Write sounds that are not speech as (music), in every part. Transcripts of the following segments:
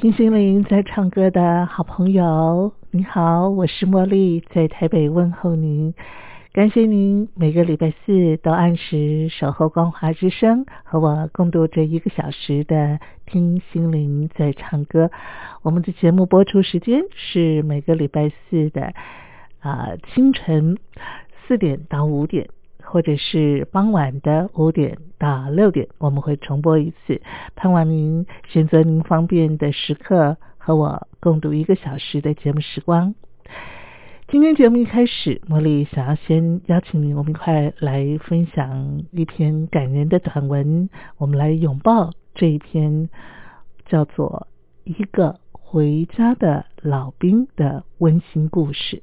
听心灵在唱歌的好朋友，你好，我是茉莉，在台北问候您。感谢您每个礼拜四都按时守候光华之声，和我共度这一个小时的听心灵在唱歌。我们的节目播出时间是每个礼拜四的啊清晨四点到五点。或者是傍晚的五点到六点，我们会重播一次。盼望您选择您方便的时刻，和我共度一个小时的节目时光。今天节目一开始，茉莉想要先邀请您，我们一块来分享一篇感人的短文。我们来拥抱这一篇叫做《一个回家的老兵》的温馨故事。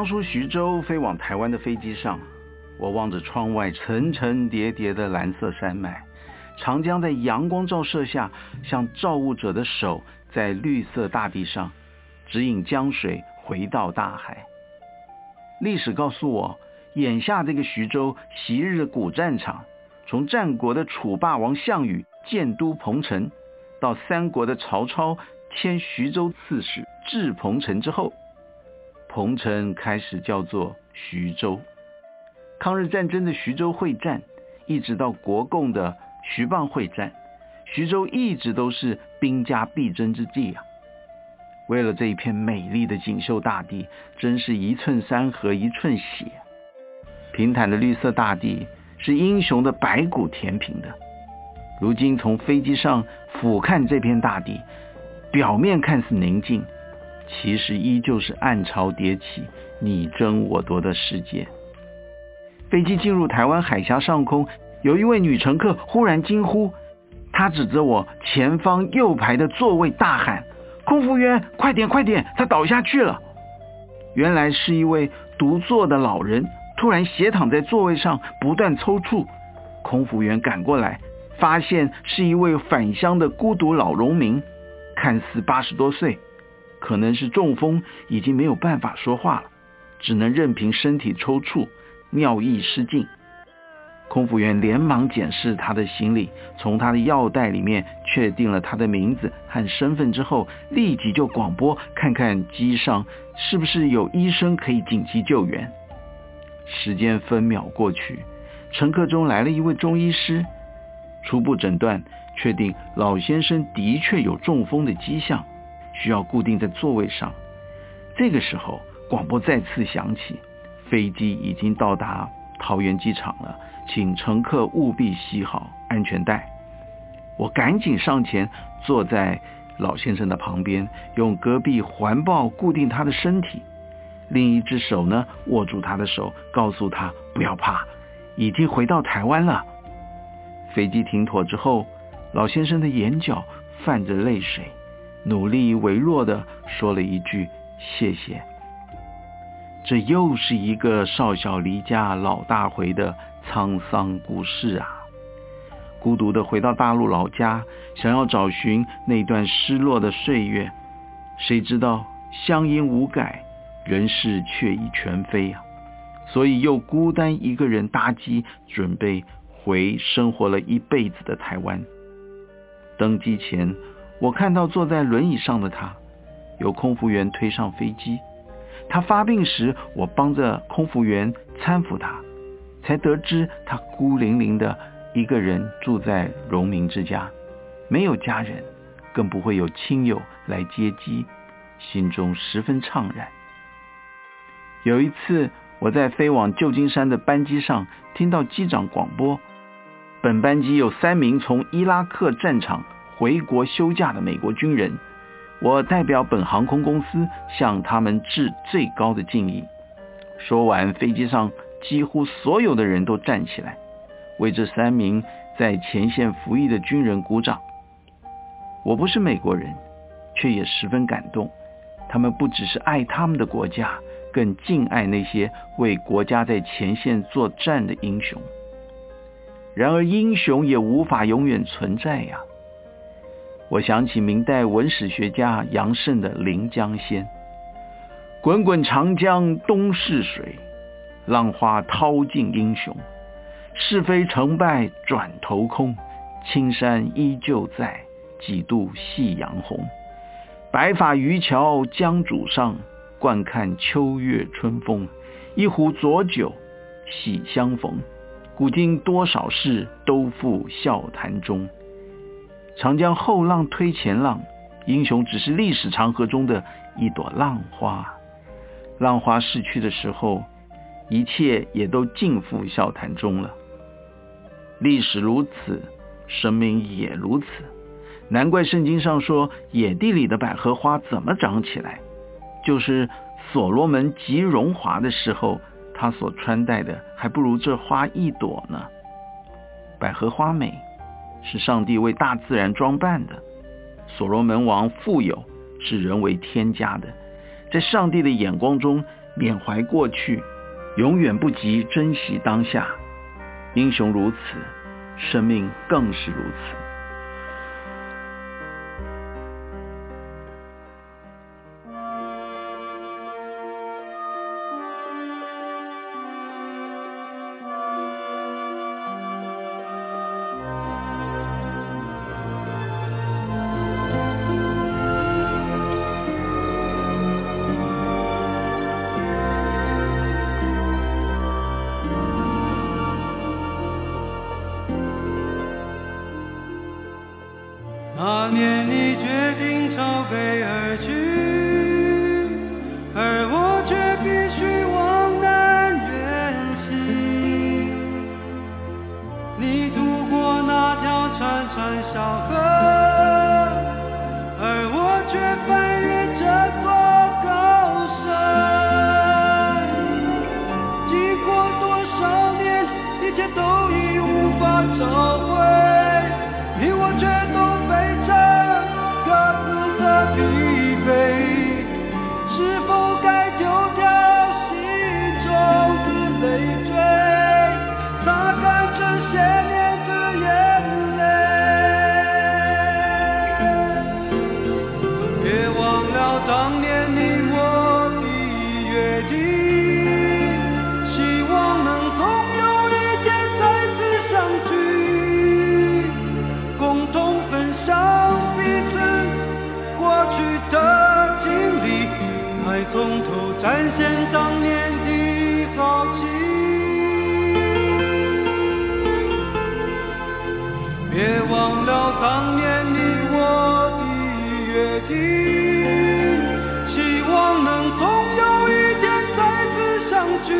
江苏徐州飞往台湾的飞机上，我望着窗外层层叠叠的蓝色山脉，长江在阳光照射下，像造物者的手，在绿色大地上指引江水回到大海。历史告诉我，眼下这个徐州，昔日的古战场，从战国的楚霸王项羽建都彭城，到三国的曹操迁徐州刺史至彭城之后。彭城开始叫做徐州，抗日战争的徐州会战，一直到国共的徐蚌会战，徐州一直都是兵家必争之地啊。为了这一片美丽的锦绣大地，真是一寸山河一寸血。平坦的绿色大地是英雄的白骨填平的。如今从飞机上俯瞰这片大地，表面看似宁静。其实依旧是暗潮迭起、你争我夺的世界。飞机进入台湾海峡上空，有一位女乘客忽然惊呼，她指着我前方右排的座位大喊：“空服员，快点快点，他倒下去了！”原来是一位独坐的老人突然斜躺在座位上，不断抽搐。空服员赶过来，发现是一位返乡的孤独老农民，看似八十多岁。可能是中风，已经没有办法说话了，只能任凭身体抽搐，尿意失禁。空服员连忙检视他的行李，从他的药袋里面确定了他的名字和身份之后，立即就广播看看机上是不是有医生可以紧急救援。时间分秒过去，乘客中来了一位中医师，初步诊断确定老先生的确有中风的迹象。需要固定在座位上。这个时候，广播再次响起，飞机已经到达桃园机场了，请乘客务必系好安全带。我赶紧上前，坐在老先生的旁边，用隔壁环抱固定他的身体，另一只手呢握住他的手，告诉他不要怕，已经回到台湾了。飞机停妥之后，老先生的眼角泛着泪水，努力微弱的说了一句谢谢。这又是一个少小离家老大回的沧桑故事啊！孤独的回到大陆老家，想要找寻那段失落的岁月，谁知道乡音无改，人事却已全非啊！所以又孤单一个人搭机，准备回生活了一辈子的台湾。登机前，我看到坐在轮椅上的他，由空服员推上飞机。他发病时，我帮着空服员搀扶他，才得知他孤零零的一个人住在荣民之家，没有家人，更不会有亲友来接机，心中十分怅然。有一次，我在飞往旧金山的班机上，听到机长广播，本班机有三名从伊拉克战场回国休假的美国军人。我代表本航空公司向他们致最高的敬意。说完，飞机上几乎所有的人都站起来，为这三名在前线服役的军人鼓掌。我不是美国人，却也十分感动。他们不只是爱他们的国家，更敬爱那些为国家在前线作战的英雄。然而，英雄也无法永远存在呀。我想起明代文史学家杨慎的《临江仙》：“滚滚长江东逝水，浪花淘尽英雄。是非成败转头空，青山依旧在，几度夕阳红。白发渔樵江渚上，惯看秋月春风。一壶浊酒喜相逢，古今多少事，都付笑谈中。”长江后浪推前浪，英雄只是历史长河中的一朵浪花。浪花逝去的时候，一切也都尽付笑谈中了。历史如此，生命也如此。难怪圣经上说，野地里的百合花怎么长起来？就是所罗门极荣华的时候，他所穿戴的还不如这花一朵呢。百合花美。是上帝为大自然装扮的。所罗门王富有，是人为添加的。在上帝的眼光中，缅怀过去，永远不及珍惜当下。英雄如此，生命更是如此。当年你我的约定，希望能总有一天再次相聚，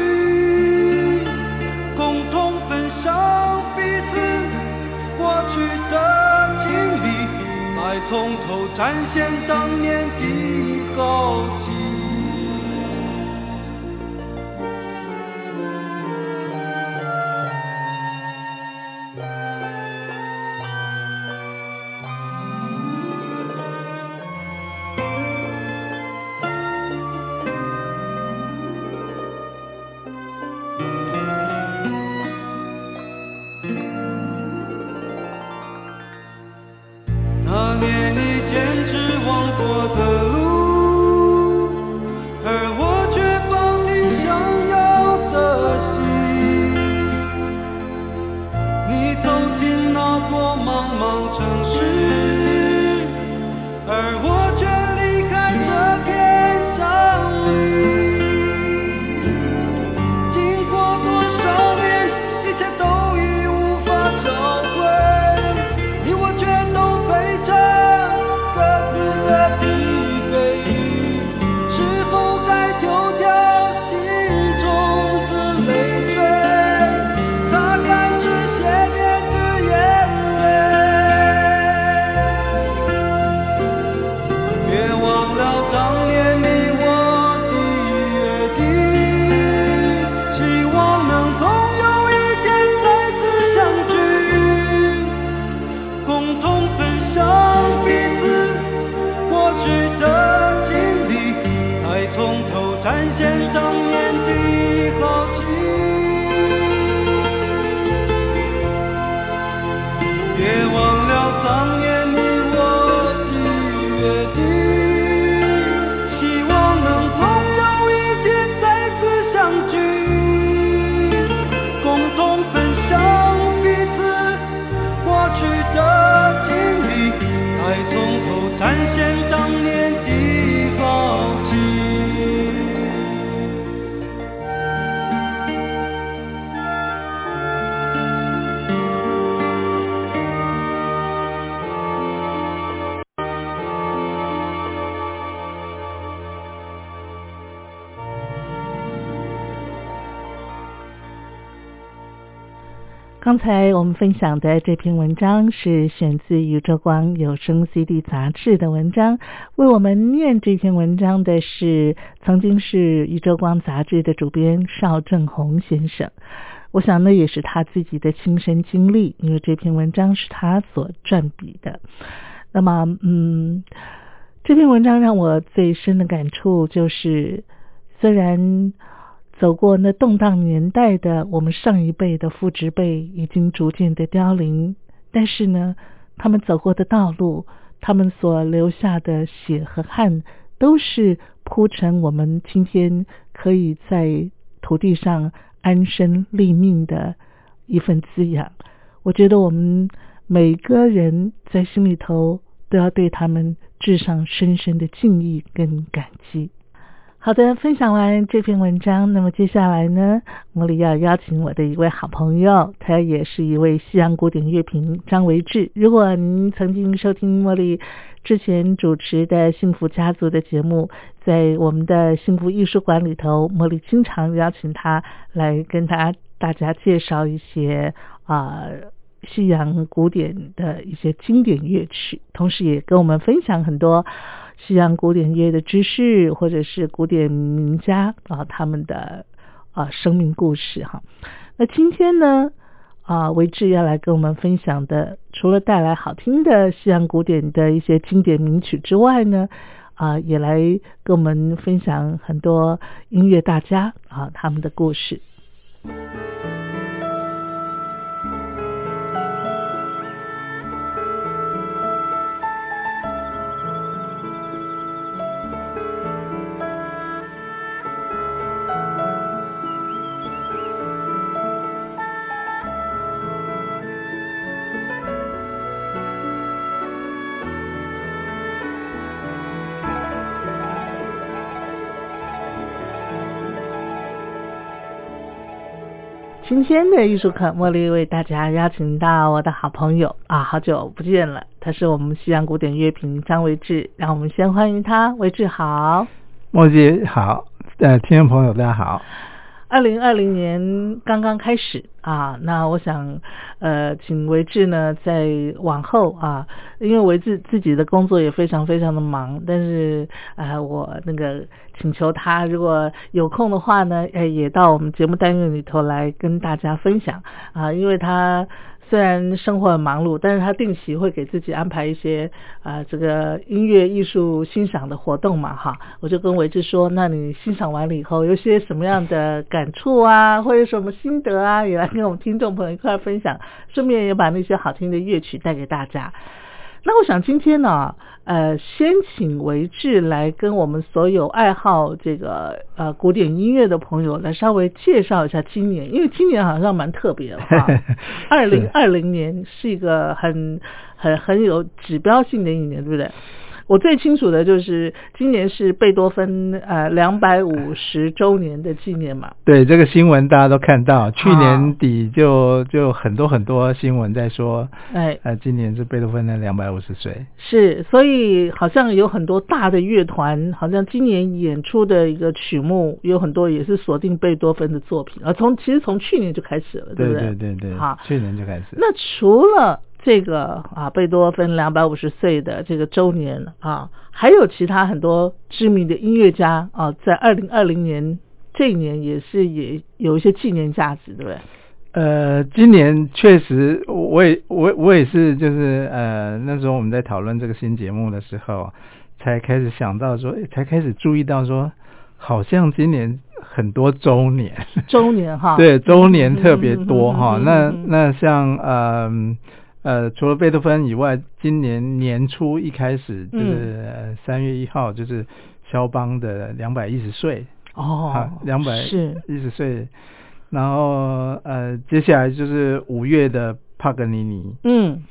共同分享彼此过去的经历，再从头展现当年的豪情。才我们分享的这篇文章是选自《宇宙光有声 CD 杂志》的文章，为我们念这篇文章的是曾经是《宇宙光》杂志的主编邵正红先生。我想那也是他自己的亲身经历，因为这篇文章是他所撰笔的。那么，嗯，这篇文章让我最深的感触就是，虽然走过那动荡年代的我们上一辈的父执辈已经逐渐的凋零，但是呢，他们走过的道路，他们所留下的血和汗，都是铺成我们今天可以在土地上安身立命的一份滋养。我觉得我们每个人在心里头都要对他们致上深深的敬意跟感激。好的，分享完这篇文章，那么接下来呢，茉莉要邀请我的一位好朋友，他也是一位西洋古典乐评张维志。如果您曾经收听茉莉之前主持的《幸福家族》的节目，在我们的幸福艺术馆里头，茉莉经常邀请他来跟他大家介绍一些啊。西洋古典的一些经典乐曲，同时也跟我们分享很多西洋古典乐的知识，或者是古典名家啊他们的啊生命故事哈。那今天呢啊，维志要来跟我们分享的，除了带来好听的西洋古典的一些经典名曲之外呢，啊，也来跟我们分享很多音乐大家啊他们的故事。今天的艺术课，茉莉为大家邀请到我的好朋友啊，好久不见了，他是我们西洋古典乐评张维志，让我们先欢迎他，维志好。莫莉好，呃，听众朋友大家好。二零二零年刚刚开始啊，那我想呃，请维志呢在往后啊，因为维志自己的工作也非常非常的忙，但是呃，我那个请求他如果有空的话呢，呃，也到我们节目单元里头来跟大家分享啊，因为他。虽然生活很忙碌，但是他定期会给自己安排一些啊、这个音乐艺术欣赏的活动嘛，哈，我就跟维志说，那你欣赏完了以后，有些什么样的感触啊，或者什么心得啊，也来跟我们听众朋友一块分享，顺便也把那些好听的乐曲带给大家。那我想今天呢，呃，先请维志来跟我们所有爱好这个呃古典音乐的朋友来稍微介绍一下今年，因为今年好像蛮特别的哈，(laughs) 二零二零年是一个很很很有指标性的一年，对不对？我最清楚的就是今年是贝多芬呃两百五十周年的纪念嘛，对这个新闻大家都看到，去年底就就很多很多新闻在说，哎，呃，今年是贝多芬的两百五十岁。是，所以好像有很多大的乐团，好像今年演出的一个曲目有很多也是锁定贝多芬的作品啊。从其实从去年就开始了，对不对对？对对，好，去年就开始。那除了这个啊，贝多芬两百五十岁的这个周年啊，还有其他很多知名的音乐家啊，在二零二零年这一年也是也有一些纪念价值，对不对？呃，今年确实，我也我我也是，就是呃，那时候我们在讨论这个新节目的时候，才开始想到说，才开始注意到说，好像今年很多周年，周年哈，(laughs) 对，周年特别多哈。嗯嗯嗯嗯那嗯那像呃呃，除了贝多芬以外，今年年初一开始嗯就是呃三、月一号就是肖邦的两百一十岁哦啊，，两百是。一十岁，然后呃接下来就是五月的帕格尼尼，嗯。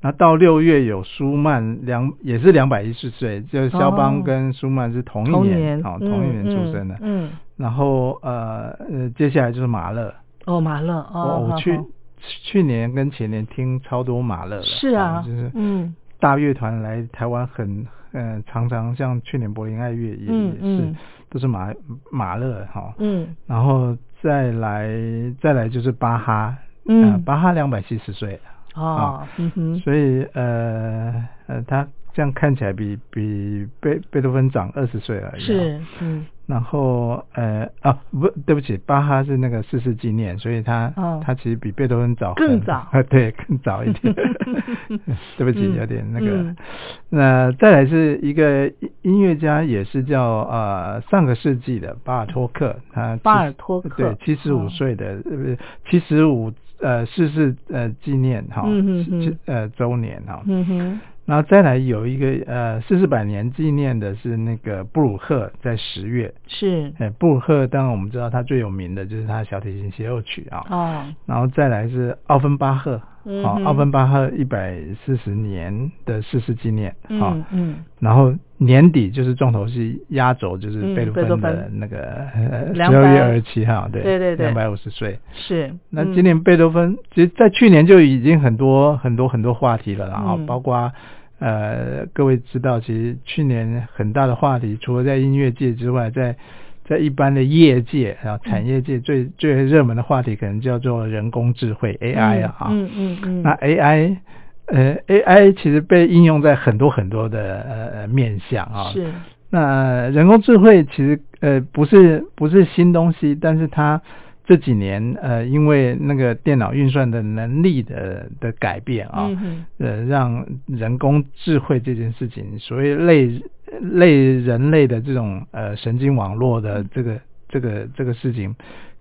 然后到六月有舒曼两也是两百一十岁，就是肖哦邦跟舒曼是同一年，好哦，同一年出生的。嗯，嗯然后呃呃，接下来就是马勒。哦，马勒哦，我我去去年跟前年听超多马勒了。是啊，哦就是嗯。大乐团来台湾很呃常常像去年柏林爱乐也、嗯也是嗯。都是马马勒哈、嗯。然后再来再来就是巴哈，嗯。呃巴哈两百七十岁了。哦，嗯哼，所以呃呃，他这样看起来比比贝贝多芬长二十岁而已、是，嗯。然后呃啊不对不起，巴哈是那个逝世纪念，所以他、哦。他其实比贝多芬早很更早。(laughs) 对，更早一点。(laughs) 对不起，嗯有点那个。嗯。那再来是一个音音乐家，也是叫呃上个世纪的巴尔托克，他巴尔托克对七十五哦岁的呃七十五呃逝世呃纪念哈，嗯哼哼七呃周年哈。嗯哼，然后再来有一个呃四四百年纪念的是那个布鲁赫，在十月。是，哎，布鲁赫当然我们知道他最有名的就是他小提琴协奏曲啊。哦，然后再来是奥芬巴赫，好、嗯哼。奥芬巴赫一百四十年的逝世纪念，好、嗯。嗯，然后年底就是重头戏压轴，就是嗯贝多芬的那个十200二月二十七号，对对对对。两百五十岁。是，嗯。那今年贝多芬，其实在去年就已经很多很多很多话题了，然后嗯包括呃各位知道，其实去年很大的话题，除了在音乐界之外，在在一般的业界啊产业界最、最热门的话题，可能叫做人工智慧 AI 啊，嗯嗯嗯，那 AI 呃 AI 其实被应用在很多很多的呃呃面向啊，是，那人工智慧其实呃不是不是新东西，但是它这几年呃因为那个电脑运算的能力的的改变啊，嗯，呃让人工智慧这件事情，所谓类类人类的这种呃神经网络的这个这个这个事情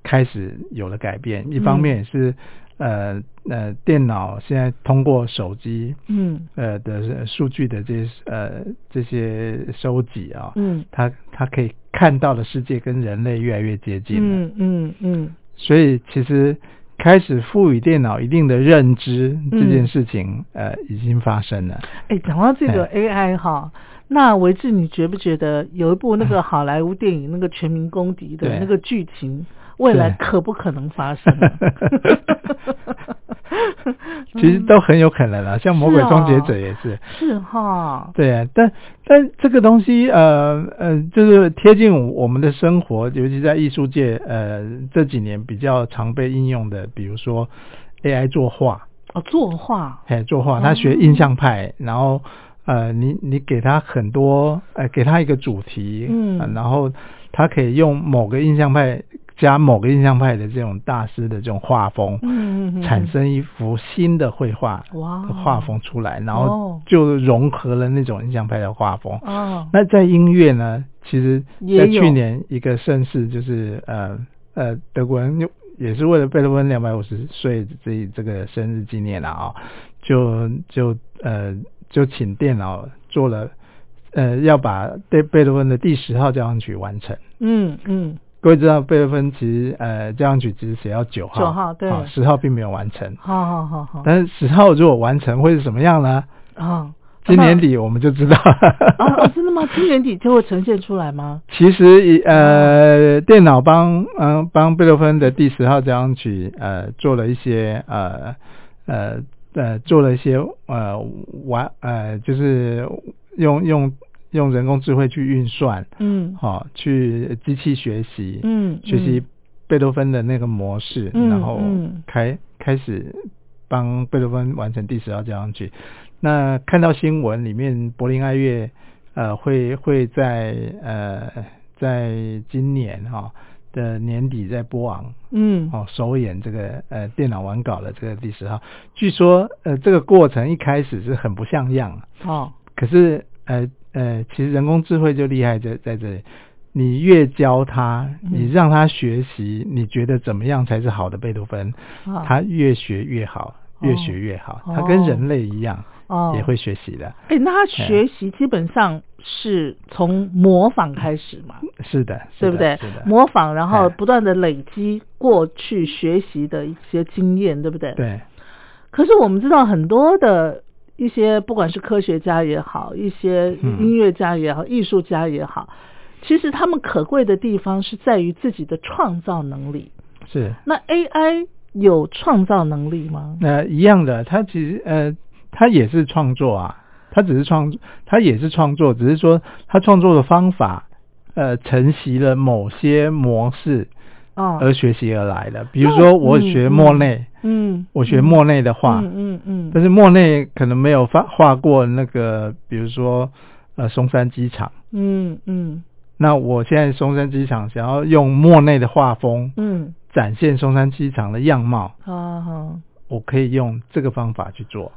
开始有了改变。一方面也是呃呃电脑现在通过手机嗯。呃的数据的这些呃这些收集啊，嗯。它它可以看到的世界跟人类越来越接近了，嗯嗯嗯，所以其实开始赋予电脑一定的认知这件嗯事情，呃已经发生了。哎，讲到这个 AI 哈。那维志，你觉不觉得有一部那个好莱坞电影，那个《全民公敌》的那个剧情，未来可不可能发生啊？(laughs) 其实都很有可能啊，像《魔鬼终结者》也是。是哈，对啊，但但这个东西呃呃，就是贴近我们的生活，尤其在艺术界呃这几年比较常被应用的，比如说 AI 作画，哦，作画，哎，作画，他学印象派，然后呃，你你给他很多，呃，给他一个主题，嗯。呃然后他可以用某个印象派加某个印象派的这种大师的这种画风，嗯产生一幅新的绘画哇。的画风出来，然哦。后就融合了那种印象派的画风。哦，那在音乐呢，其实在去年一个盛世就是呃呃德国人又也是为了贝多芬两百五十岁这这个生日纪念了啊、就就呃就请电脑做了呃要把贝贝多芬的第十号交响曲完成。嗯嗯，各位知道贝多芬其实呃交响曲只是写到九号，九号对啊十号并没有完成。好好好好，但是十号如果完成会是什么样呢？啊，今年底我们就知道。啊哦，真的吗？今年底就会呈现出来吗？其实以呃，电脑帮嗯、帮贝多芬的第十号交响曲呃做了一些呃呃呃做了一些呃玩呃就是用用用人工智慧去运算，嗯。好、去机器学习，嗯，学习贝多芬的那个模式，嗯然后嗯。开开始帮贝多芬完成第十号交响曲。那看到新闻里面，柏林爱乐呃会会在呃在今年哈、的年底在波昂嗯。哦首演这个呃电脑完稿的这个第十号。据说呃这个过程一开始是很不像样，哦。可是呃呃，其实人工智慧就厉害在在这里，你越教他，嗯你让他学习，你觉得怎么样才是好的贝多芬，好他越学越好，越学越好，他跟人类一样，哦也会学习的。哎，那他学习基本上是从模仿开始嘛，(laughs) 是的，对不对是的，？模仿，然后哎不断的累积过去学习的一些经验，对不对？。对，可是我们知道很多的一些，不管是科学家也好，一些嗯音乐家也好，艺术家也好，其实他们可贵的地方是在于自己的创造能力。是那 AI 有创造能力吗？那一样的，它其实呃，它也是创作啊，它只是创，它也是创作，只是说它创作的方法呃承袭了某些模式啊，而学习而来的。比如说我学莫内，嗯，我学莫内的画，嗯嗯嗯，但是莫内可能没有画画过那个，比如说呃松山机场。嗯嗯那我现在松山机场想要用莫内的画风嗯，展现松山机场的样貌，好好。我可以用这个方法去做。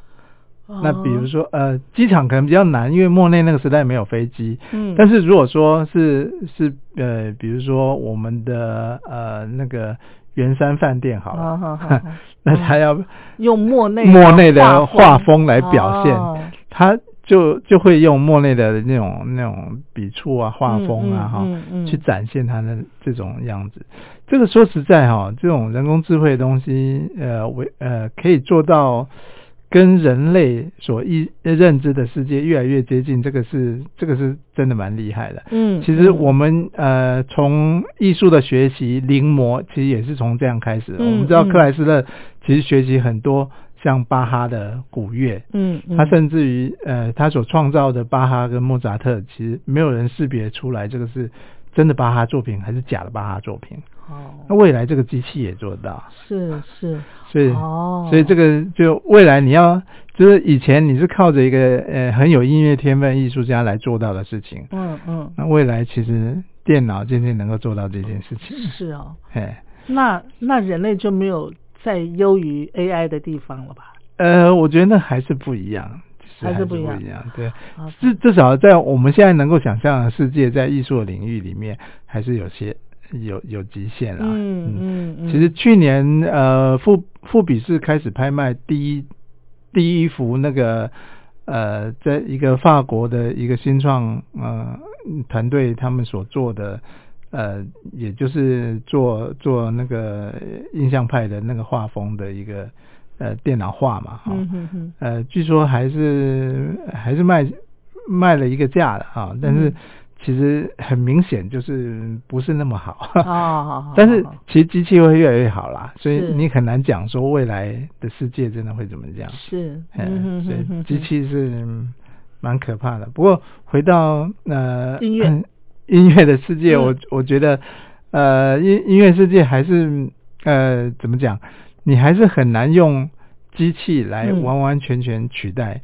哦。那比如说呃，机场可能比较难，因为莫内那个时代没有飞机。嗯，但是如果说是是呃，比如说我们的呃那个圆山饭店好了，好好好好。(laughs) 那他要用莫内莫内的画画风来表现，哦。他就就会用莫内的那种那种笔触啊、画风啊，嗯哈、嗯嗯。去展现他的这种样子。这个说实在哈，这种人工智慧的东西，呃，为呃可以做到跟人类所意认知的世界越来越接近，这个是这个是真的蛮厉害的。嗯，其实嗯我们呃从艺术的学习临摹，其实也是从这样开始我们知道嗯克莱斯勒其实学习很多像巴哈的古乐，嗯，嗯。他甚至于呃他所创造的巴哈跟莫扎特，其实没有人识别出来这个是真的巴哈作品还是假的巴哈作品。哦。那未来这个机器也做得到，是是所以、哦，所以这个就未来你要就是以前你是靠着一个呃很有音乐天分艺术家来做到的事情，嗯嗯那未来其实电脑渐渐能够做到这件事情。是哦，哎，那那人类就没有再优于 AI 的地方了吧？呃，我觉得那还是不一样，还是不一样样。对，至至少在我们现在能够想象的世界，在艺术领域里面，还是有些有有极限啦。嗯嗯。嗯，其实去年呃，富富比士开始拍卖第一第一幅那个呃，在一个法国的一个新创呃团队他们所做的呃，也就是做做那个印象派的那个画风的一个呃电脑画嘛，哈、嗯哼哼，呃，据说还是还是卖卖了一个价的啊，但是嗯其实很明显就是不是那么好。哦，(laughs) 但是其实机器会越来越好啦，所以你很难讲说未来的世界真的会怎么样。是，嗯，嗯所以机器是蛮可怕的。不过回到呃音乐嗯音乐的世界，嗯我我觉得呃音音乐世界还是呃怎么讲，你还是很难用机器来嗯完完全全取代。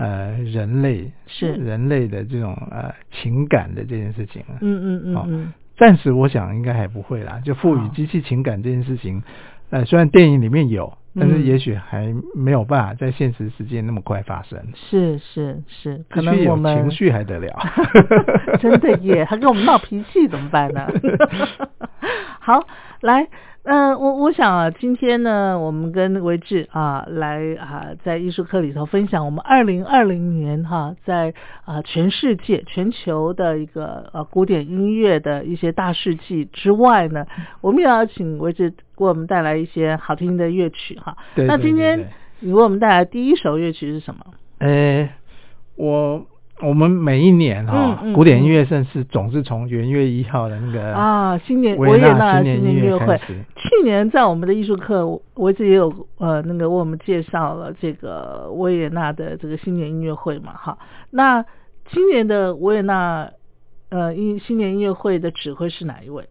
呃，人类是人类的这种呃情感的这件事情啊，嗯嗯嗯暂时我想应该还不会啦。就赋予机器情感这件事情，呃，虽然电影里面有，但是嗯也许还没有办法在现实世界那么快发生。是是是，可能我们情绪还得了 (laughs) 真的耶，他跟我们闹脾气怎么办呢？(laughs) 好，来，嗯、我我想啊，今天呢，我们跟维志啊来啊，在艺术课里头分享我们二零二零年哈、在啊全世界全球的一个呃古典音乐的一些大事迹之外呢，我们也要请维志给我们带来一些好听的乐曲哈。对对对那今天你为我们带来第一首乐曲是什么？呃，我我们每一年哈、古典音乐盛事总是从元月一号的那个啊，新年维维也纳纳新年音乐会去年在我们的艺术课，我我一直也有呃那个为我们介绍了这个维也纳的这个新年音乐会嘛，哈。那今年的维也纳呃音新年音乐会的指挥是哪一位？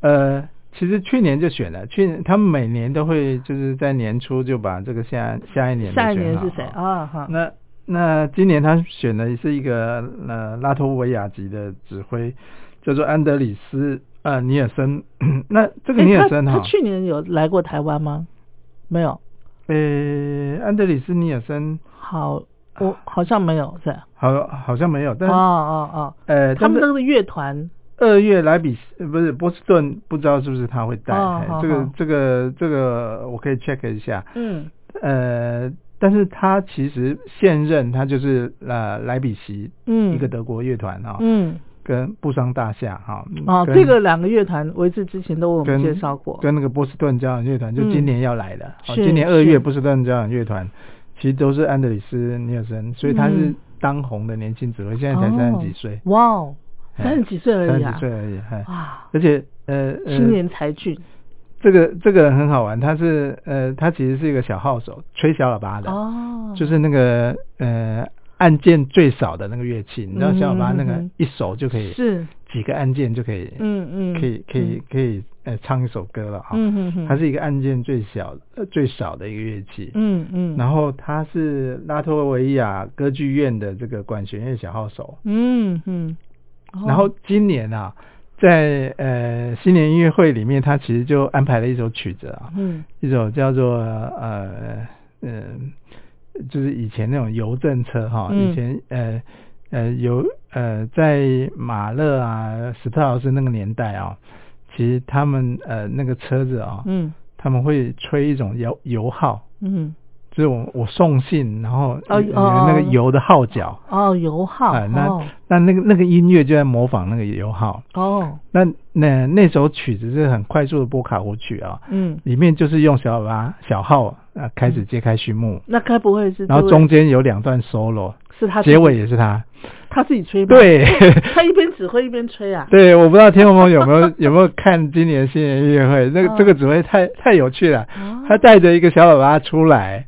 呃，其实去年就选了，去年他们每年都会就是在年初就把这个下下一年的下一年是谁啊？哈，那那今年他选的是一个呃拉脱维亚籍的指挥，叫做安德里斯呃尼尔森。(coughs) 那这个尼尔森哈，他去年有来过台湾吗？没有，呃安德里斯尼尔森好，我好像没有是吧。好好像没有，但哦是、哦哦，呃，他们都是乐团二月莱比呃不是波士顿，不知道是不是他会带、这个这个这个我可以 check 一下。嗯呃，但是他其实现任他就是呃莱比锡嗯。一个德国乐团哈、嗯。跟布商大厦哈、哦，跟这个两个乐团维志之前都为我们介绍过，跟那个波士顿交响乐团就嗯今年要来的，哦是今年二月波士顿交响乐团其实都是安德里斯尼尔森，所以他是嗯当红的年轻指挥，现在才三十几岁，哇哦，哎三十几岁而已啊。三十，岁而已，哎，哇，而且呃呃青年才俊这个这个人很好玩，他是呃他其实是一个小号手，吹小喇叭的，哦，就是那个呃按键最少的那个乐器，你知道小喇叭那个一手就可以是，几个按键就可以，嗯嗯，可以可以可以呃唱一首歌了哈，嗯哼哼，它是一个按键最小呃最少的一个乐器，嗯嗯，然后他是拉脱维亚歌剧院的这个管弦乐小号手，嗯嗯，哦。然后今年啊，在呃新年音乐会里面，他其实就安排了一首曲子啊，嗯。一首叫做呃嗯、就是以前那种邮政车哈，嗯。以前呃呃邮呃在马勒啊斯特劳斯那个年代啊，其实他们呃那个车子啊，嗯。他们会吹一种油油号。嗯，就是我我送信，然后哦哦那个油的号角，哦，油号，啊，那、哦。那那个那个音乐就在模仿那个油号。哦，那那那首曲子是很快速的波卡舞曲啊，嗯，里面就是用小喇叭小号啊开始揭开序幕，那该不会是然后中间有两段 solo，是他结尾也是他。他自己吹吗？，对。(laughs) 他一边指挥一边吹啊，对，我不知道天龙有没有 (laughs) 有没有看今年新年音乐会，那个、哦。这个指挥太太有趣了，哦。他带着一个小喇叭出来。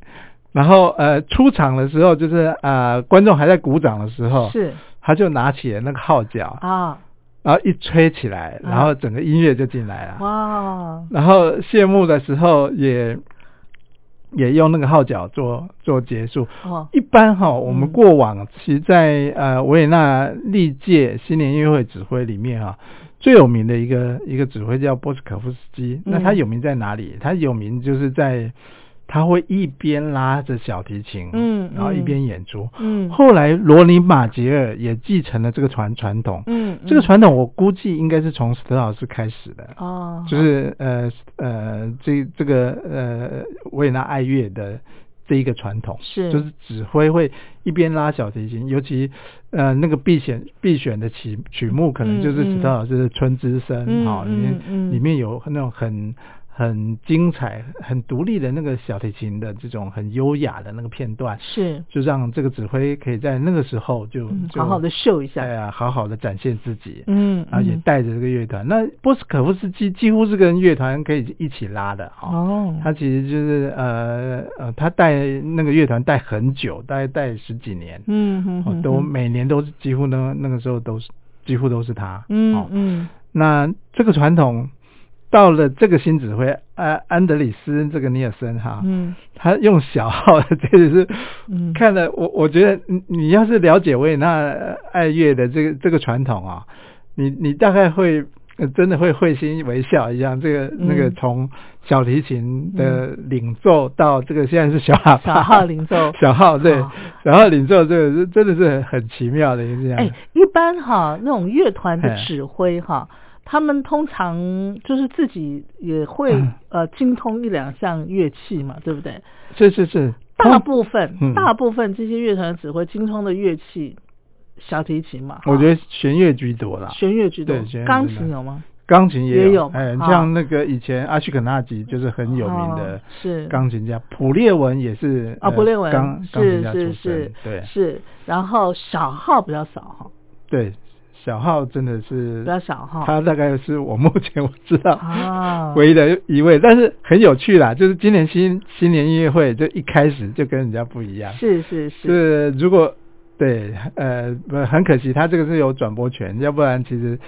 然后呃出场的时候，就是呃观众还在鼓掌的时候，是他就拿起了那个号角，啊，然后一吹起来，啊然后整个音乐就进来了。哇，然后谢幕的时候也也用那个号角做做结束。哦，一般哈，我们嗯过往其实在呃维也纳历届新年音乐会指挥里面哈，最有名的一个一个指挥叫波斯可夫斯基。那他嗯有名在哪里？他有名就是在他会一边拉着小提琴，嗯然后一嗯边演出。嗯。后来罗尼马杰尔也继承了这个传传统。嗯，这个嗯传统我估计应该是从史特老师开始的。哦，就是呃呃这这个呃维也纳爱乐的这一个传统，是。就是指挥会一边拉小提琴，尤其呃那个必选必选的曲曲目可能就是嗯嗯。史特老师的《春之声》嗯哈、里面、嗯嗯。里面有那种很很精彩、很独立的那个小提琴的这种很优雅的那个片段，是，就让这个指挥可以在那个时候就、好好的秀一下。哎呀，好好的展现自己，嗯，然后也嗯带着这个乐团。那波斯可夫斯基几乎是跟乐团可以一起拉的哈、哦，他其实就是呃呃，他带那个乐团带很久，大概带十几年，嗯嗯嗯，哦都嗯。每年都是几乎呢那个时候都是几乎都是他，嗯哦。嗯。那这个传统到了这个新指挥安安德里斯这个尼尔森哈，嗯。他用小号的，这个是嗯。看了我我觉得你你要是了解维也纳呃爱乐的这个这个传统啊，你你大概会。呃真的会会心微笑一样，这个、那个嗯从小提琴的领奏到这个现在是小喇叭，小号领奏。(laughs) 小号对。哦，小号领奏这个是真的是很奇妙的一个这样。哎，一般哈那种乐团的哎指挥哈，他们通常就是自己也会嗯。呃精通一两项乐器嘛，对不对？是是是，大部分嗯。大部分这些乐团指挥精通的乐器，小提琴嘛，我觉得得弦乐居多啦，弦乐居多。钢琴有吗？钢琴也也有。哎，哈像那个以前阿须肯纳吉就是很有名的哦是。钢琴家，普列文也是啊，普列文钢钢琴是家出身是是，对。是，然后小号比较少哈，对，小号真的是比较少哈，他大概是我目前我知道啊。(laughs) 唯一的一位，但是很有趣啦，就是今年新新年音乐会就一开始就跟人家不一样，是是是，是如果对呃不很可惜，他这个是有转播权，要不然其实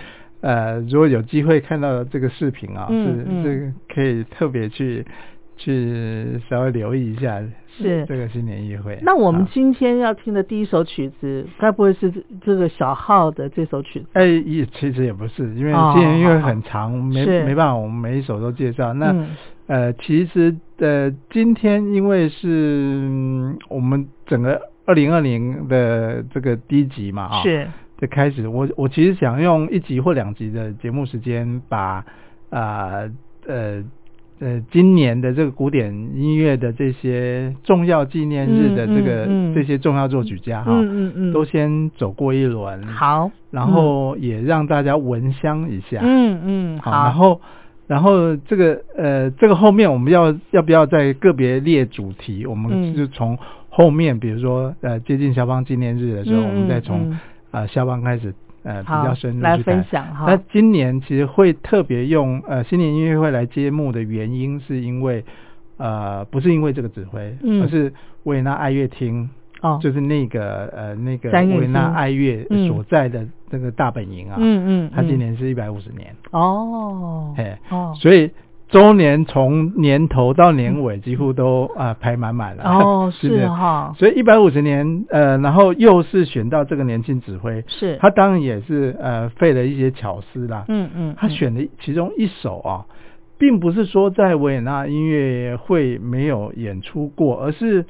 呃如果有机会看到这个视频啊，嗯嗯。是这个可以特别去去稍微留意一下，是。这个新年音乐会。那我们啊今天要听的第一首曲子，该不会是这这个小号的这首曲子？哎，也其实也不是，因为今年音乐会好好很长，没没办法，我们每一首都介绍。那、嗯。呃，其实呃，今天因为是、嗯我们整个二零二零的这个第一集嘛，啊、是。的开始，我我其实想用一集或两集的节目时间把，啊呃呃今年的这个古典音乐的这些重要纪念日的这个、嗯嗯。嗯这些重要作曲家哈，嗯嗯嗯，都先走过一轮，，好，然后也让大家闻香一下，嗯嗯好，然后然后这个呃这个后面我们要要不要再个别列主题？我们嗯。就从后面，比如说呃接近肖邦纪念日的时候，嗯我们再嗯从啊呃肖邦开始呃比较深入来分享哈那今年其实会特别用呃新年音乐会来揭幕的原因，是因为呃不是因为这个指挥，嗯。而是维也纳爱乐厅。哦，就是那个呃那个维也纳爱乐嗯。所在的那个大本营啊，嗯嗯，它今嗯年是一百五十年，哦，哎，哦，所以周年从年头到年尾几乎都啊、呃排满满了。哦 (laughs) 是哈所以一百五十年，呃，然后又是选到这个年轻指挥，是他当然也是呃费了一些巧思啦。嗯嗯，嗯他选的其中一首啊，并不是说在维也纳音乐会没有演出过，而是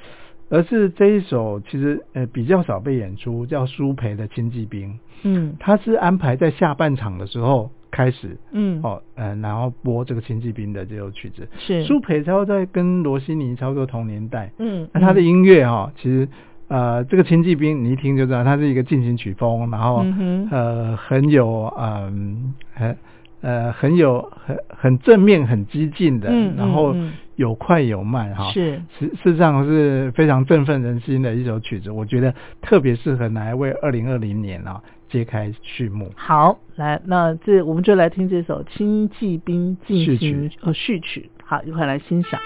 而是这一首其实呃比较少被演出，叫苏培的《轻骑兵》。嗯他是安排在下半场的时候开始，嗯。哦，呃，然后播这个轻骑兵的这首曲子。是。苏培超在跟罗西尼差不多同年代，嗯，那他的嗯音乐哈、其实呃，这个轻骑兵你一听就知道，它是一个进行曲风，然后、嗯呃很有嗯很呃很有很很正面、很激进的，嗯然后嗯。嗯有快有慢哈。是。事事实上是非常振奋人心的一首曲子，我觉得特别适合拿来为二零二零年啊揭开序幕。好，来，那这我们就来听这首《轻骑兵进行呃序曲，好，一块来欣赏。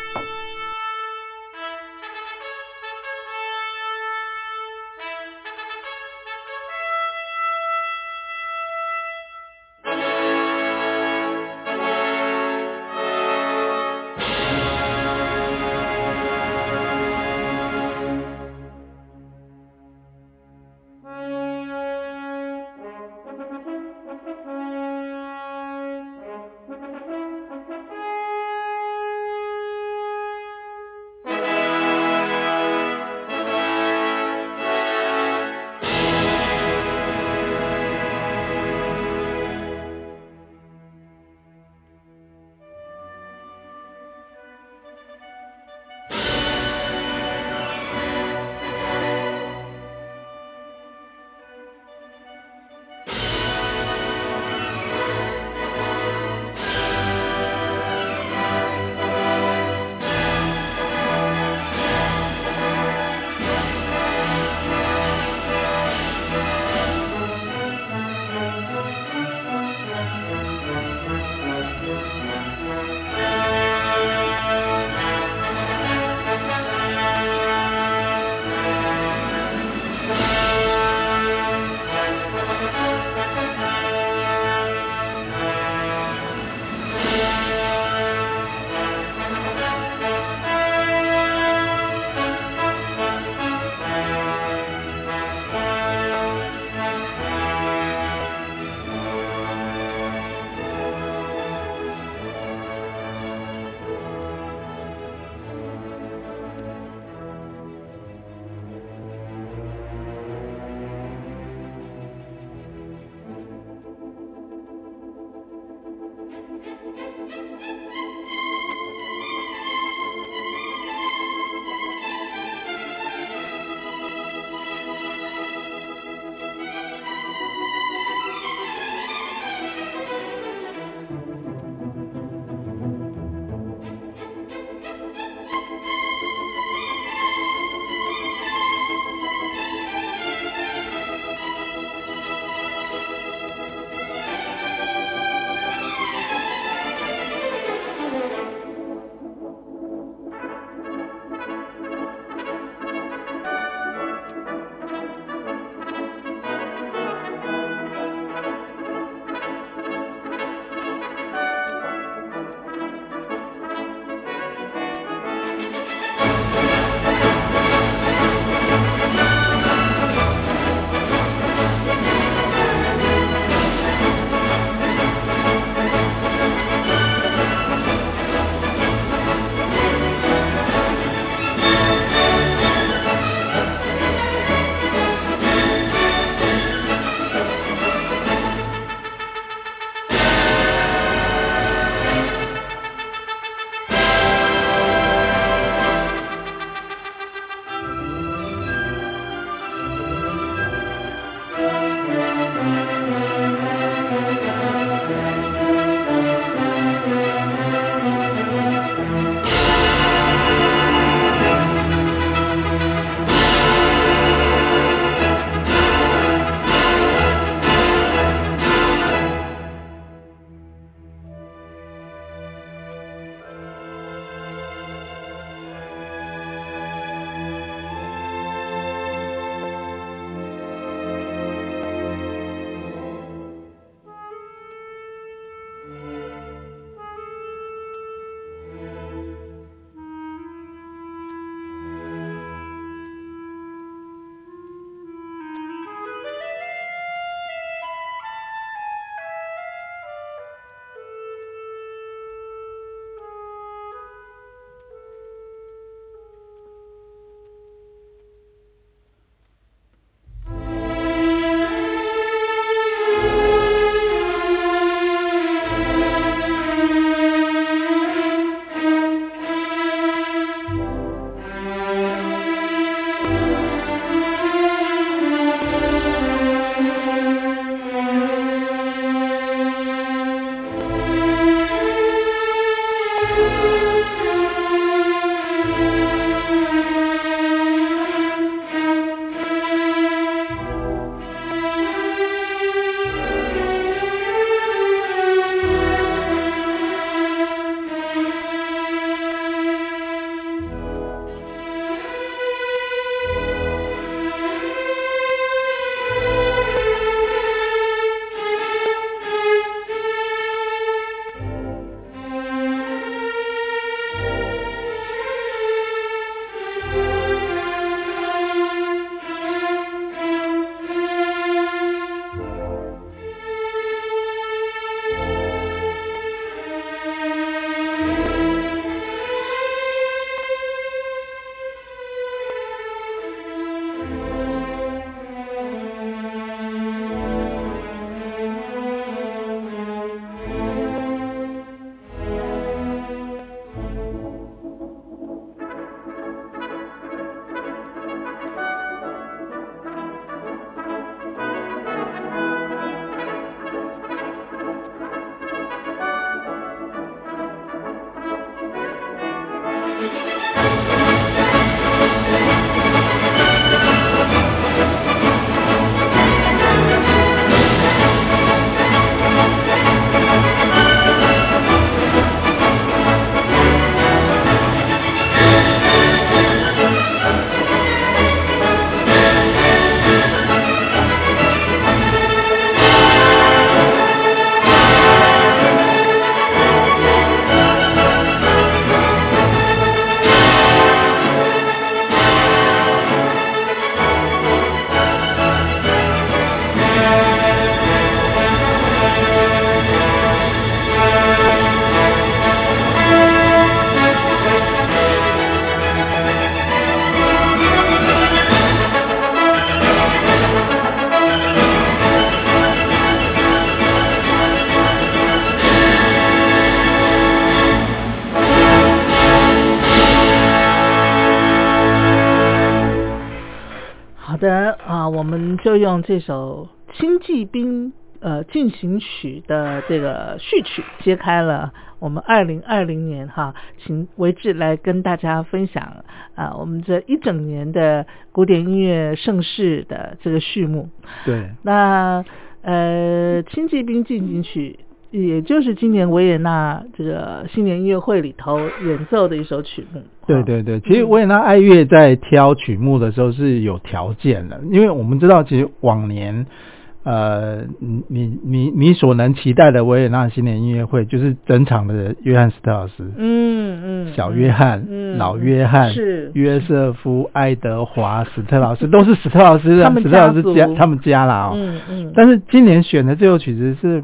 用这首《轻骑兵》呃进行曲的这个序曲揭开了我们二零二零年哈，请维志来跟大家分享啊，我们这一整年的古典音乐盛世的这个序幕。对，那呃，《轻骑兵进行曲》也就是今年维也纳这个新年音乐会里头演奏的一首曲目。对对对，其实维也纳爱乐在挑曲目的时候是有条件的，因为我们知道，其实往年，呃，你你你你所能期待的维也纳新年音乐会，就是整场的约翰斯特劳斯，嗯嗯，小约翰、嗯老约翰、是。约瑟夫、爱德华、史特劳斯，(laughs) 都是史特劳斯的，他们史特劳斯家他们家啦哦。嗯嗯，但是今年选的这首曲子是，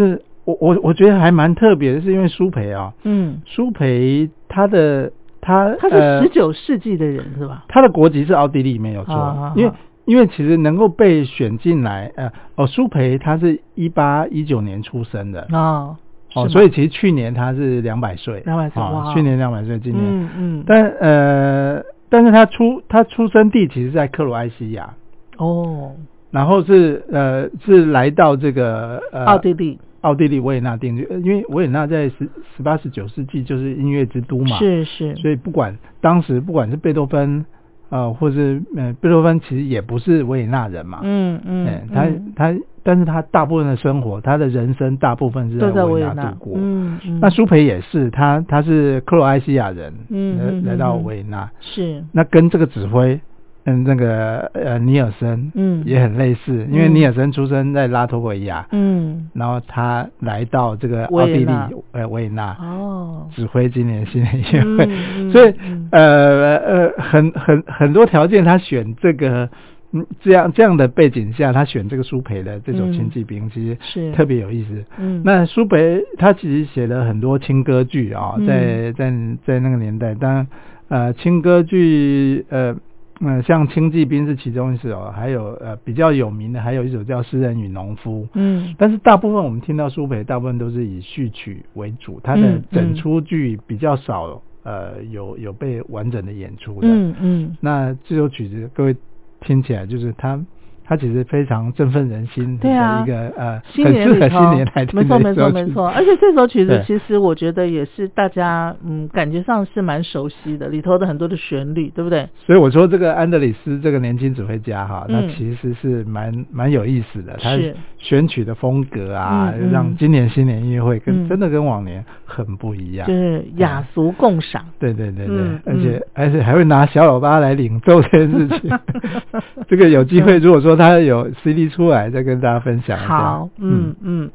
是我我我觉得还蛮特别的，是因为苏培啊，嗯，苏培他的他他是呃十九世纪的人是吧？他的国籍是奥地利没有错，啊因为因为其实能够被选进来，呃，哦，苏培他是一八一九年出生的，哦，哦，所以其实去年他是两百岁，两百岁哦去年两百岁，今年，嗯嗯，但呃，但是他出他出生地其实在克罗埃西亚，哦，然后是呃是来到这个呃奥地利。奥地利维也纳定居，呃因为维也纳在十十八十九世纪就是音乐之都嘛，是是，所以不管当时不管是贝多芬，呃，或是呃贝多芬其实也不是维也纳人嘛，嗯嗯哎，他嗯。他但是他大部分的生活，他的人生大部分是维维也纳度过。嗯嗯，那舒培也是，他他是克罗埃西亚人，嗯嗯来来到嗯。维也纳，是。那跟这个指挥，嗯，那个呃尼尔森，嗯。也很类似，因为嗯。尼尔森出生在拉脱维亚，嗯。然后他来到这个奥地利呃维也纳，哦，指挥今年新年音乐会，(laughs) 所以嗯。呃呃很很很多条件，他选这个嗯这样这样的背景下，他选这个苏培的这首嗯。轻骑兵，其实是。特别有意思。嗯。那苏培他其实写了很多轻歌剧啊、嗯。在在在那个年代，当然呃轻歌剧呃。嗯，像《清骑兵》是其中一首，还有呃比较有名的，还有一首叫《诗人与农夫》。嗯但是大部分我们听到苏培，大部分都是以序曲为主，他的嗯整嗯出剧比较少，呃，有有被完整的演出的。嗯嗯那这首曲子，各位听起来就是它，它其实非常振奋人心的一个呃，新很适合新年来听没错没错没错，而且这首曲子其实我觉得也是大家嗯感觉上是蛮熟悉的，里头的很多的旋律，对不对？所以我说这个安德里斯这个年轻指挥家哈，嗯。他其实是蛮蛮有意思的，他选曲的风格啊，让今年新年音乐会跟、嗯。真的跟往年很不一样。就是雅俗共赏。对对对对，嗯。而且、而且还会拿小喇叭来领奏这件事情。(laughs) 这个有机会，如果说他有 CD 出来，再跟大家分享一下。好，嗯嗯。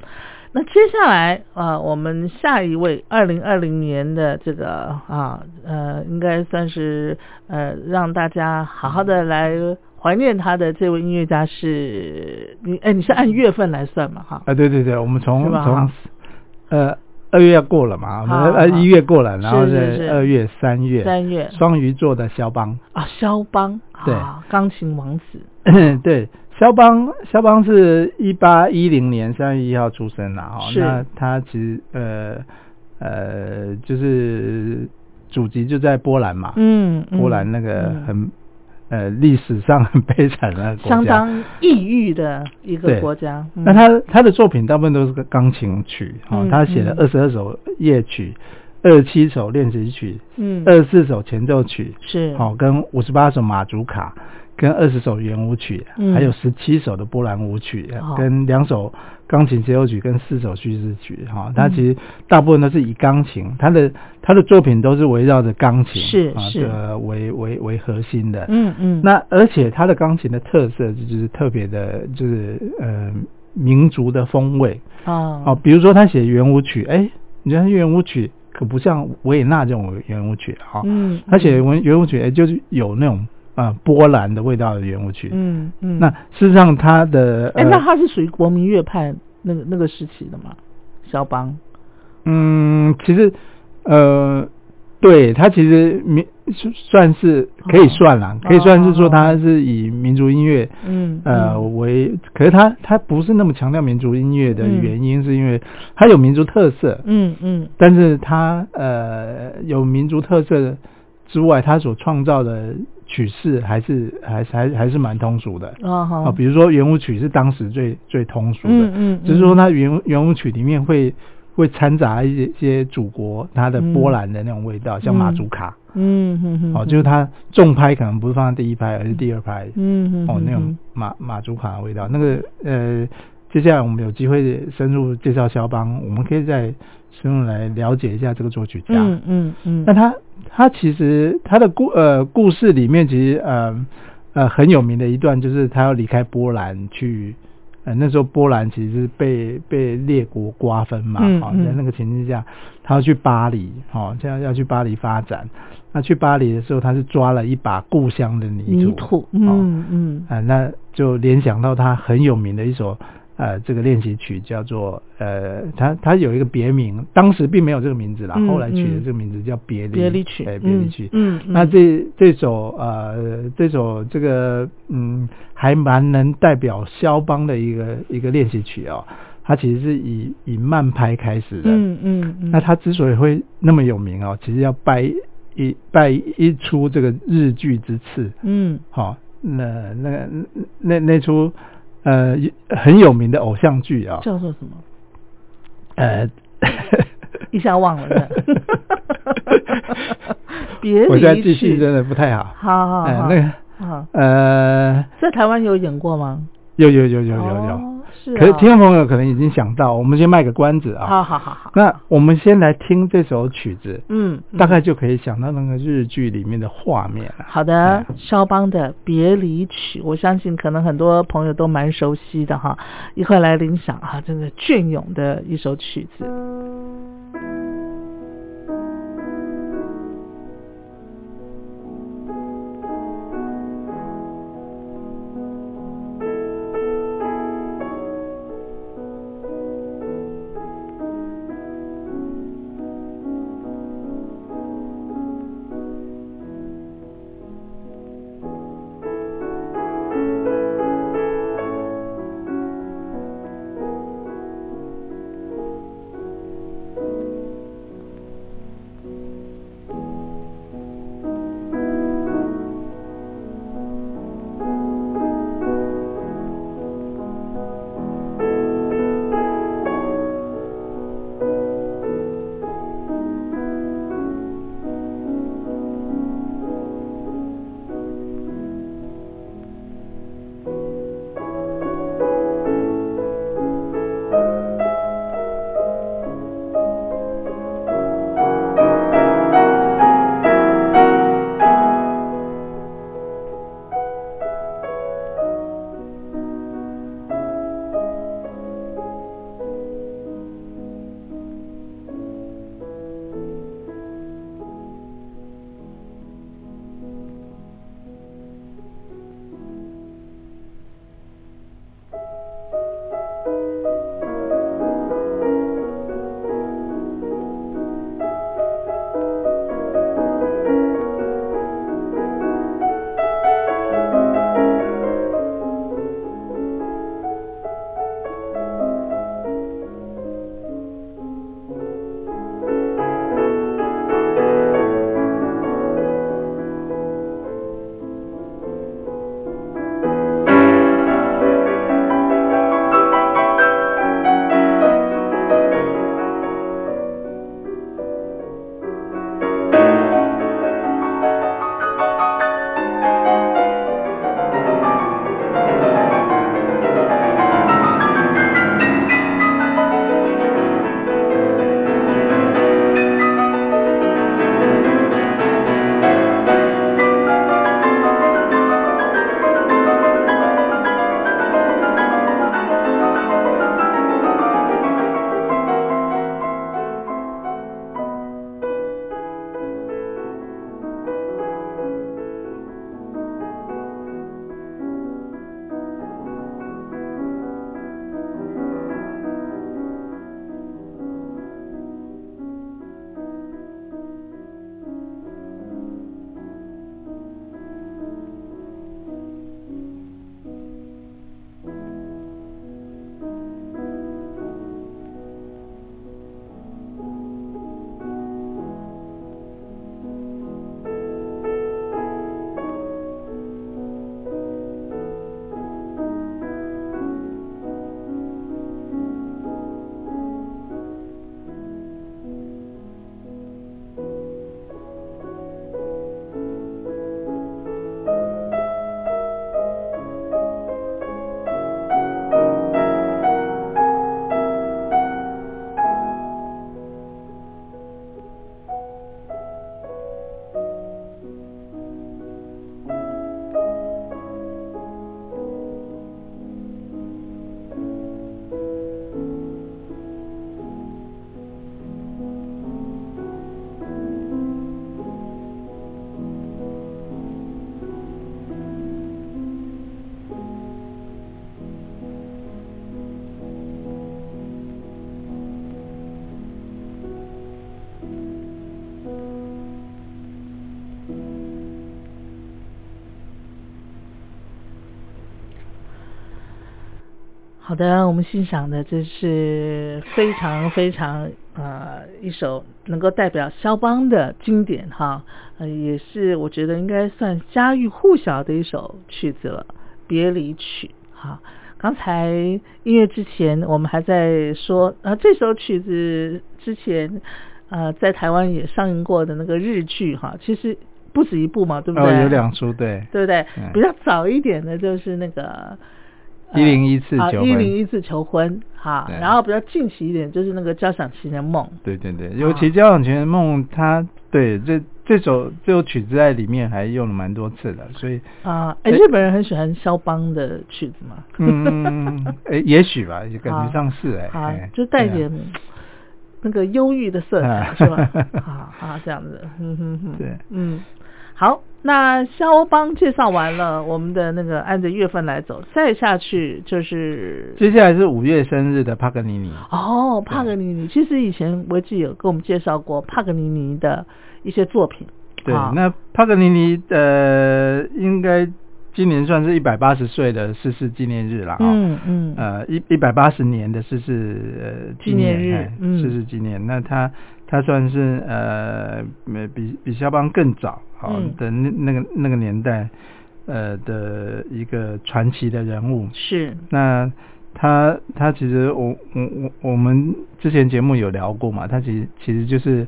那接下来啊、呃我们下一位二零二零年的这个啊呃，应该算是呃让大家好好的来怀念他的这位音乐家是你哎你是按月份来算嘛哈？啊，对对对，我们从从呃二月要过了嘛，我们呃一月过了，然后是。二月、三月，三月。双鱼座的肖邦，啊肖邦对。啊钢琴王子对，肖邦，肖邦是一八一零年三月一号出生的哈，是。那他其实呃呃就是祖籍就在波兰嘛，嗯嗯。波兰那个嗯。很、呃历史上很悲惨的国家，相当抑郁的一个对国家。嗯。那他他的作品大部分都是个钢琴曲，哦，嗯他写了嗯。二十二首夜曲，二十七首练习曲，嗯。二十四首前奏曲，是。好、跟五十八首马祖卡，跟二十首圆舞曲，嗯。还有十七首的波兰舞曲，哦。跟两首钢琴协奏曲，跟四首叙事曲，哈、他嗯。其实大部分都是以钢琴，他的他的作品都是围绕着钢琴啊是。是的为为为核心的，嗯嗯。那而且他的钢琴的特色就是特别的，就是呃民族的风味啊哦，比如说他写圆舞曲，哎，你看圆舞曲可不像维也纳这种圆舞曲哈、哦，嗯他写圆圆舞曲，哎，就是有那种呃波兰的味道的圆舞曲。嗯嗯那事实上他的哎、呃那他是属于国民乐派那个那个时期的嘛？肖邦嗯，其实呃。对他其实民算是可以算啦，可以算是说他是以民族音乐嗯呃嗯为，可是他他不是那么强调民族音乐的嗯原因，是因为他有民族特色，嗯嗯但是他呃有民族特色之外，他所创造的曲式还是还是还还是蛮通俗的。哦啊，好，比如说圆舞曲是当时最最通俗的，嗯嗯，只是说它圆圆舞曲里面会会掺杂一些一些祖国它的波兰的那种味道，像马祖卡，嗯嗯嗯，哦，就是它重拍可能不是放在第一拍，而是第二拍，嗯嗯。哦，那种马马祖卡的味道，那个呃，接下来我们有机会深入介绍肖邦，我们可以再深入来了解一下这个作曲家。嗯嗯嗯，那他他其实他的故呃故事里面其实呃呃很有名的一段就是他要离开波兰去。呃，那时候波兰其实是被被列国瓜分嘛，好、嗯嗯在那个情境下，他要去巴黎，哦，这样要去巴黎发展。那去巴黎的时候，他是抓了一把故乡的泥土，泥土，哦，嗯嗯啊、那就联想到他很有名的一首呃这个练习曲，叫做呃，它它有一个别名，当时并没有这个名字啦，嗯后来取的嗯这个名字叫别离别离曲哎，别离曲。嗯嗯那这这首呃这首这个嗯还蛮能代表肖邦的一个一个练习曲哦，它其实是以以慢拍开始的，嗯嗯嗯，那它之所以会那么有名哦，其实要拜一拜一出这个日剧之赐，嗯。好、那那个那那出呃很有名的偶像剧啊、叫做什么？呃，(laughs) 一下忘了呢 (laughs) 别我现在记性真的不太好，好好好，呃那个好，呃在台湾有演过吗？有有有有有有，哦可是听众朋友可能已经想到，我们先卖个关子啊，好好好好，那我们先来听这首曲子，嗯，嗯。大概就可以想到那个日剧里面的画面了。好的，肖邦的《别离曲》，我相信可能很多朋友都蛮熟悉的哈，一块来领赏哈，真的隽永的一首曲子。的，我们欣赏的这是非常非常呃一首能够代表肖邦的经典哈，呃也是我觉得应该算家喻户晓的一首曲子了，《别离曲》哈。刚才音乐之前我们还在说，呃这首曲子之前呃在台湾也上映过的那个日剧哈，其实不止一部嘛，对不对？哦，有两出，对，对不对？嗯比较早一点的就是那个101次啊求婚。一零一次求婚哈，对。然后比较近期一点就是那个交响情人梦，对对对，尤其《交响情人梦》，它对这这首这首曲子在里面还用了蛮多次的，所以啊，哎，日本人很喜欢肖邦的曲子嘛，嗯，哎，也许吧，也感觉上是哎，啊哎，就带点那个忧郁的色彩啊是吧？啊啊，这样子，嗯哼哼，对嗯，好，那肖邦介绍完了，我们的那个按着月份来走，再下去就是接下来是五月生日的帕格尼尼，哦，帕格尼尼，其实以前维基有跟我们介绍过帕格尼尼的一些作品。对啊，那帕格尼尼呃，应该今年算是一百八十岁的逝世纪念日了啊。嗯嗯呃，一一百八十年的逝世呃纪念日逝世纪念。那他他算是呃比比肖邦更早好、嗯的那那个那个年代呃的一个传奇的人物。是那他他其实我我我我们之前节目有聊过嘛，他其实其实就是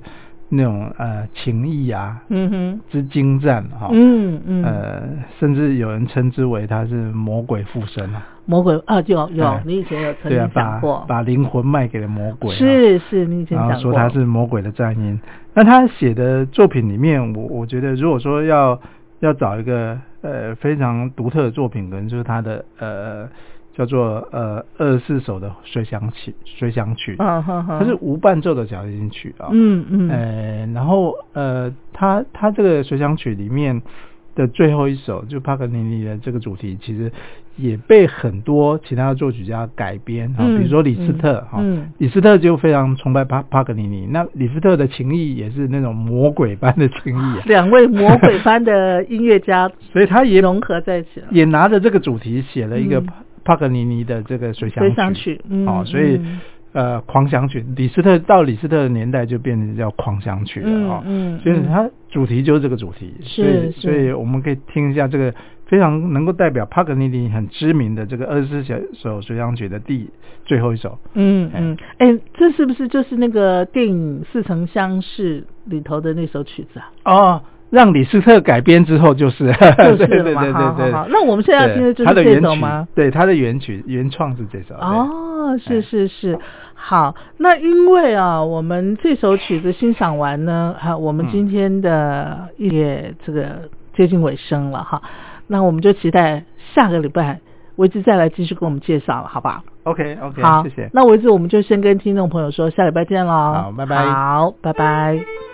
那种呃情谊啊嗯哼之精湛哈。嗯嗯呃，甚至有人称之为他是魔鬼附身啊。魔鬼啊有有哎，你以前有曾经，讲把过，把灵魂卖给了魔鬼、啊，是是，你以前然后讲过，说他是魔鬼的战音。那他写的作品里面，我我觉得如果说要要找一个呃非常独特的作品，可能就是他的呃叫做呃二十四首的随想曲随想曲，它是无伴奏的小提琴曲啊。嗯嗯。呃，然后呃，他他这个随想曲里面的最后一首，就帕格尼尼的这个主题，其实也被很多其他的作曲家改编啊，嗯比如说李斯特哈、嗯。嗯李斯特就非常崇拜帕帕格尼尼，那李斯特的情谊也是那种魔鬼般的情谊啊，两位魔鬼般的音乐家 (laughs) 所以他也融合在一起了。也拿着这个主题写了一个嗯帕帕格尼尼的这个随想随想曲嗯哦，所以。嗯呃，狂想曲，李斯特到李斯特的年代就变成叫狂想曲了哦，嗯所以它主题就是这个主题，是所以所以我们可以听一下这个非常能够代表帕格尼尼很知名的这个二十四小首随想曲的第最后一首，嗯嗯，哎，这是不是就是那个电影《似曾相识》里头的那首曲子啊？哦，让李斯特改编之后就是，(laughs) 就是对对对对对对好。那我们现在要听的就是这首吗？对，他的原曲原创是这首。哦，是哎是是，好，那因为啊，我们这首曲子欣赏完呢，哈、我们嗯今天的也这个接近尾声了哈，那我们就期待下个礼拜维之再来继续给我们介绍了，好吧？OK OK，好，谢谢。那维之我们就先跟听众朋友说，下礼拜见喽。好拜拜好，拜拜。